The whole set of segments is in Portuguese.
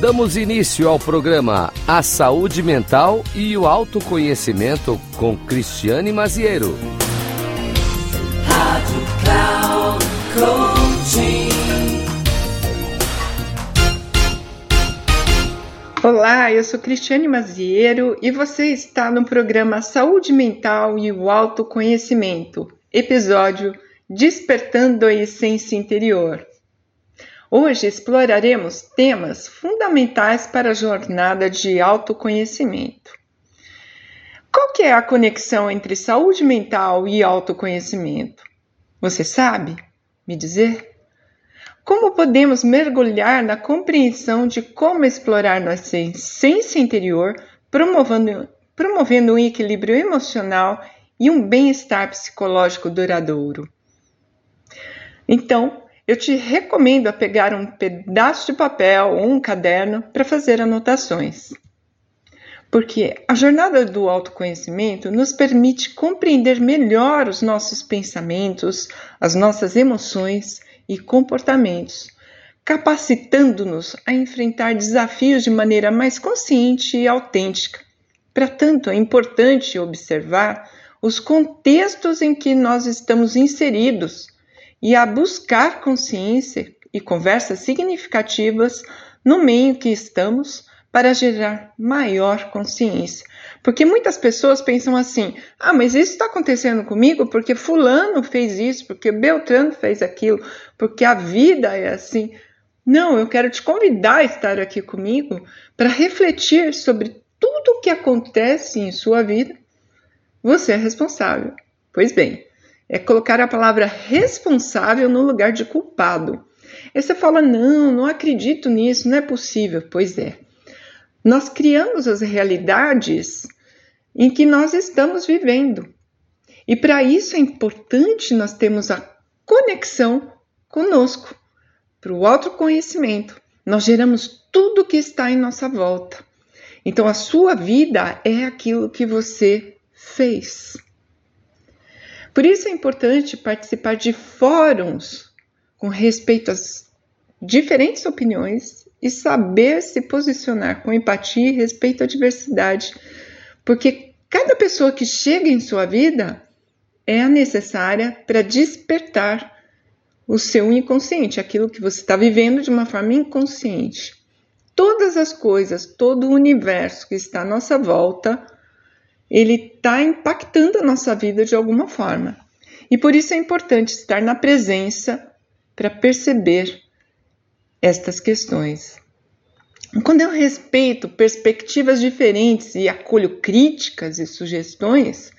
Damos início ao programa A Saúde Mental e o Autoconhecimento com Cristiane Maziero. Rádio Cloud Coaching. Olá, eu sou Cristiane Maziero e você está no programa Saúde Mental e o Autoconhecimento, episódio Despertando a Essência Interior. Hoje exploraremos temas fundamentais para a jornada de autoconhecimento. Qual que é a conexão entre saúde mental e autoconhecimento? Você sabe me dizer? Como podemos mergulhar na compreensão de como explorar nossa essência interior, promovendo, promovendo um equilíbrio emocional e um bem-estar psicológico duradouro? Então, eu te recomendo a pegar um pedaço de papel ou um caderno para fazer anotações. Porque a jornada do autoconhecimento nos permite compreender melhor os nossos pensamentos, as nossas emoções e comportamentos, capacitando-nos a enfrentar desafios de maneira mais consciente e autêntica. Para tanto, é importante observar os contextos em que nós estamos inseridos e a buscar consciência e conversas significativas no meio que estamos para gerar maior consciência. Porque muitas pessoas pensam assim: ah, mas isso está acontecendo comigo porque Fulano fez isso, porque Beltrano fez aquilo, porque a vida é assim. Não, eu quero te convidar a estar aqui comigo para refletir sobre tudo o que acontece em sua vida. Você é responsável. Pois bem, é colocar a palavra responsável no lugar de culpado. Aí você fala: não, não acredito nisso, não é possível. Pois é. Nós criamos as realidades em que nós estamos vivendo. E para isso é importante nós termos a conexão conosco, para o autoconhecimento. Nós geramos tudo que está em nossa volta. Então a sua vida é aquilo que você fez. Por isso é importante participar de fóruns com respeito às diferentes opiniões e saber se posicionar com empatia e respeito à diversidade, porque cada pessoa que chega em sua vida é a necessária para despertar o seu inconsciente, aquilo que você está vivendo de uma forma inconsciente. Todas as coisas, todo o universo que está à nossa volta ele está impactando a nossa vida de alguma forma. E por isso é importante estar na presença para perceber estas questões. Quando eu respeito perspectivas diferentes e acolho críticas e sugestões,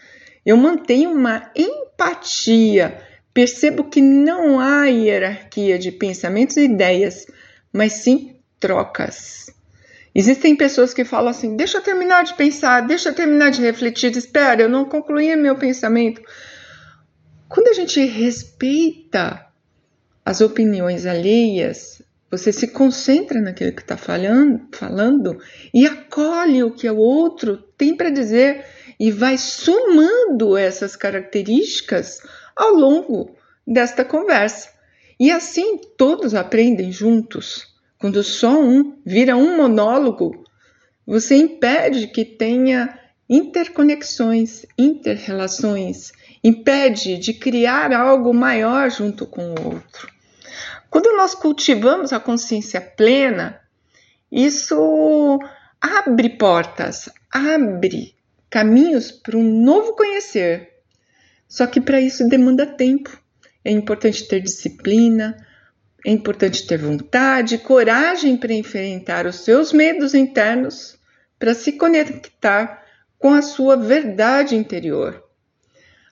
eu mantenho uma empatia, percebo que não há hierarquia de pensamentos e ideias, mas sim trocas. Existem pessoas que falam assim: deixa eu terminar de pensar, deixa eu terminar de refletir, espera, eu não concluí meu pensamento. Quando a gente respeita as opiniões alheias, você se concentra naquilo que está falando, falando e acolhe o que o outro tem para dizer e vai somando essas características ao longo desta conversa. E assim todos aprendem juntos. Quando só um vira um monólogo, você impede que tenha interconexões, interrelações, impede de criar algo maior junto com o outro. Quando nós cultivamos a consciência plena, isso abre portas, abre caminhos para um novo conhecer. Só que para isso demanda tempo. É importante ter disciplina, é importante ter vontade, coragem para enfrentar os seus medos internos, para se conectar com a sua verdade interior.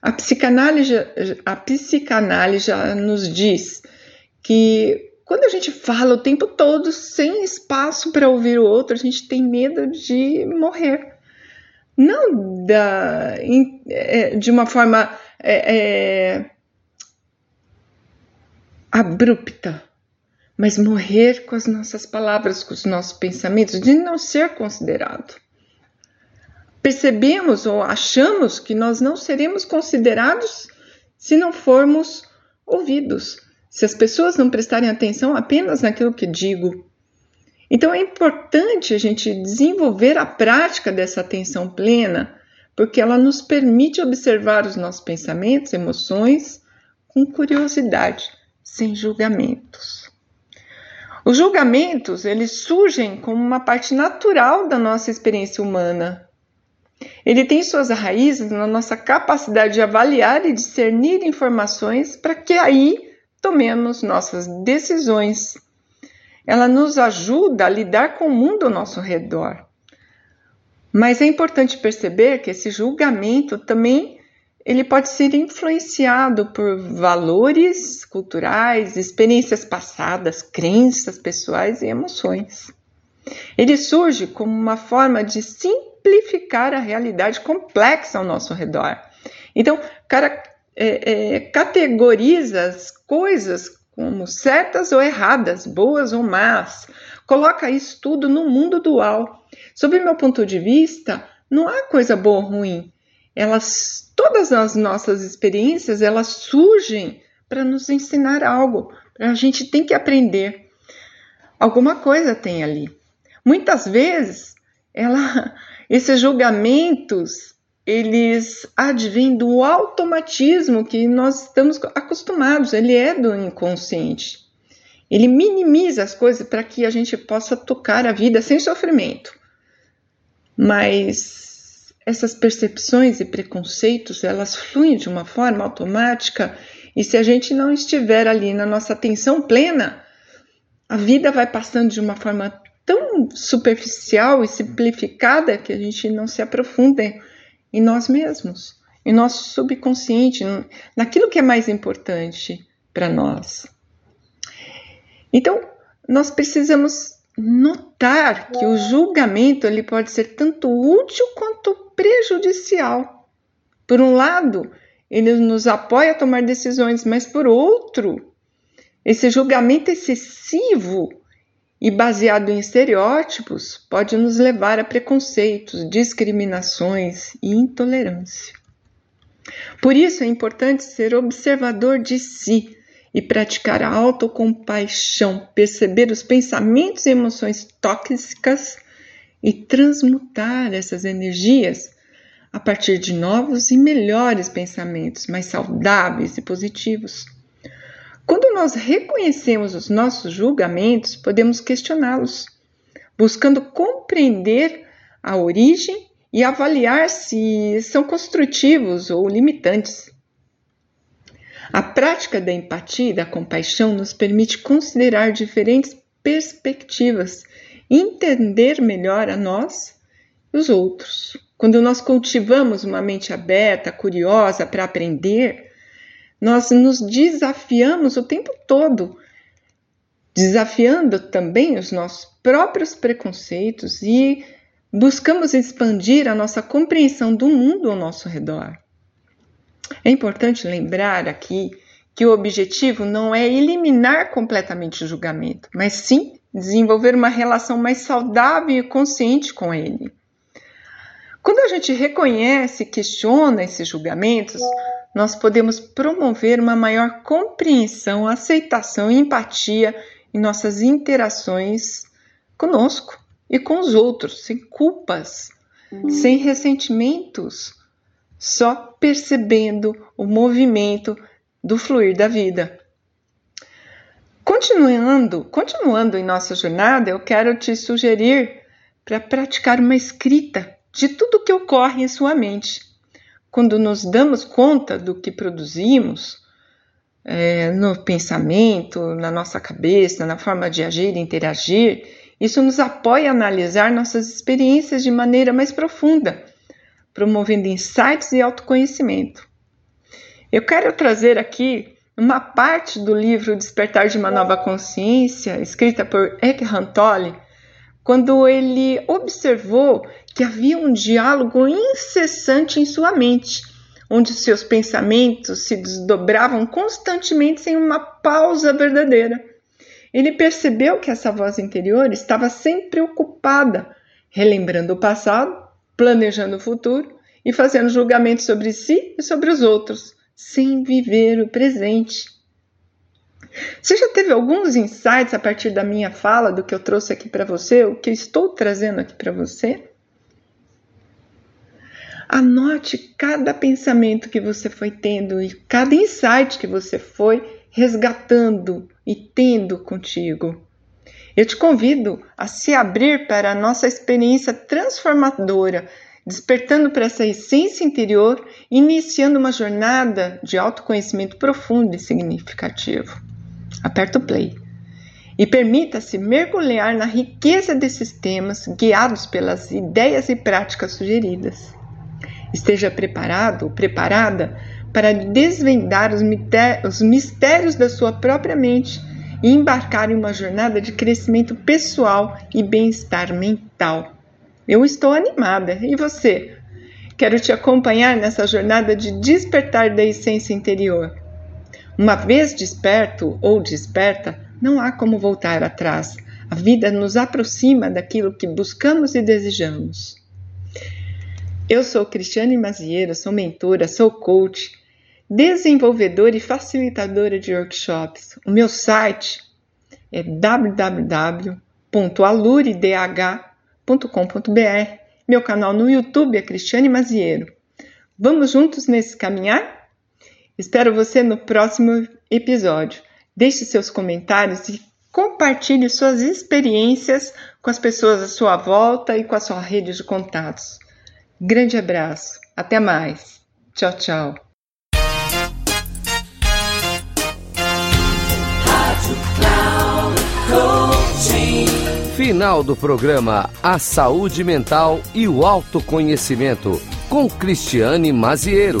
A psicanálise, a psicanálise já nos diz que quando a gente fala o tempo todo sem espaço para ouvir o outro, a gente tem medo de morrer. Não da, é, de uma forma é, é, abrupta, mas morrer com as nossas palavras, com os nossos pensamentos, de não ser considerado. Percebemos ou achamos que nós não seremos considerados se não formos ouvidos, se as pessoas não prestarem atenção apenas naquilo que digo. Então é importante a gente desenvolver a prática dessa atenção plena, porque ela nos permite observar os nossos pensamentos, emoções com curiosidade, sem julgamentos. Os julgamentos, eles surgem como uma parte natural da nossa experiência humana. Ele tem suas raízes na nossa capacidade de avaliar e discernir informações para que aí tomemos nossas decisões ela nos ajuda a lidar com o mundo ao nosso redor. Mas é importante perceber que esse julgamento também ele pode ser influenciado por valores culturais, experiências passadas, crenças pessoais e emoções. Ele surge como uma forma de simplificar a realidade complexa ao nosso redor. Então, cara, é, é, categoriza as coisas como certas ou erradas, boas ou más. Coloca isso tudo no mundo dual. Sob meu ponto de vista, não há coisa boa ou ruim. Elas, todas as nossas experiências, elas surgem para nos ensinar algo. A gente tem que aprender. Alguma coisa tem ali. Muitas vezes, ela, esses julgamentos eles advêm do automatismo que nós estamos acostumados, ele é do inconsciente. Ele minimiza as coisas para que a gente possa tocar a vida sem sofrimento. Mas essas percepções e preconceitos, elas fluem de uma forma automática e se a gente não estiver ali na nossa atenção plena, a vida vai passando de uma forma tão superficial e simplificada que a gente não se aprofunda em nós mesmos, em nosso subconsciente, naquilo que é mais importante para nós. Então, nós precisamos notar que o julgamento ele pode ser tanto útil quanto prejudicial. Por um lado, ele nos apoia a tomar decisões, mas por outro, esse julgamento excessivo e baseado em estereótipos pode nos levar a preconceitos, discriminações e intolerância. Por isso é importante ser observador de si e praticar a autocompaixão, perceber os pensamentos e emoções tóxicas e transmutar essas energias a partir de novos e melhores pensamentos, mais saudáveis e positivos. Quando nós reconhecemos os nossos julgamentos, podemos questioná-los, buscando compreender a origem e avaliar se são construtivos ou limitantes. A prática da empatia e da compaixão nos permite considerar diferentes perspectivas entender melhor a nós e os outros. Quando nós cultivamos uma mente aberta, curiosa para aprender, nós nos desafiamos o tempo todo, desafiando também os nossos próprios preconceitos e buscamos expandir a nossa compreensão do mundo ao nosso redor. É importante lembrar aqui que o objetivo não é eliminar completamente o julgamento, mas sim desenvolver uma relação mais saudável e consciente com ele. Quando a gente reconhece e questiona esses julgamentos, nós podemos promover uma maior compreensão, aceitação e empatia em nossas interações conosco e com os outros, sem culpas, uhum. sem ressentimentos, só percebendo o movimento do fluir da vida. Continuando, continuando em nossa jornada, eu quero te sugerir para praticar uma escrita de tudo que ocorre em sua mente quando nos damos conta do que produzimos é, no pensamento, na nossa cabeça, na forma de agir e interagir, isso nos apoia a analisar nossas experiências de maneira mais profunda, promovendo insights e autoconhecimento. Eu quero trazer aqui uma parte do livro Despertar de uma Nova Consciência, escrita por Eckhart Tolle, quando ele observou que havia um diálogo incessante em sua mente, onde seus pensamentos se desdobravam constantemente sem uma pausa verdadeira. Ele percebeu que essa voz interior estava sempre ocupada, relembrando o passado, planejando o futuro e fazendo julgamentos sobre si e sobre os outros, sem viver o presente. Você já teve alguns insights a partir da minha fala, do que eu trouxe aqui para você, o que eu estou trazendo aqui para você? Anote cada pensamento que você foi tendo e cada insight que você foi resgatando e tendo contigo. Eu te convido a se abrir para a nossa experiência transformadora, despertando para essa essência interior, iniciando uma jornada de autoconhecimento profundo e significativo. Aperta o play e permita-se mergulhar na riqueza desses temas guiados pelas ideias e práticas sugeridas. Esteja preparado ou preparada para desvendar os mistérios da sua própria mente e embarcar em uma jornada de crescimento pessoal e bem-estar mental. Eu estou animada. E você? Quero te acompanhar nessa jornada de despertar da essência interior. Uma vez desperto ou desperta, não há como voltar atrás. A vida nos aproxima daquilo que buscamos e desejamos. Eu sou Cristiane Mazieiro, sou mentora, sou coach, desenvolvedora e facilitadora de workshops. O meu site é www.aluridh.com.br. Meu canal no YouTube é Cristiane Mazieiro. Vamos juntos nesse caminhar? Espero você no próximo episódio. Deixe seus comentários e compartilhe suas experiências com as pessoas à sua volta e com a sua rede de contatos. Grande abraço. Até mais. Tchau, tchau. Final do programa A Saúde Mental e o Autoconhecimento, com Cristiane Maziero.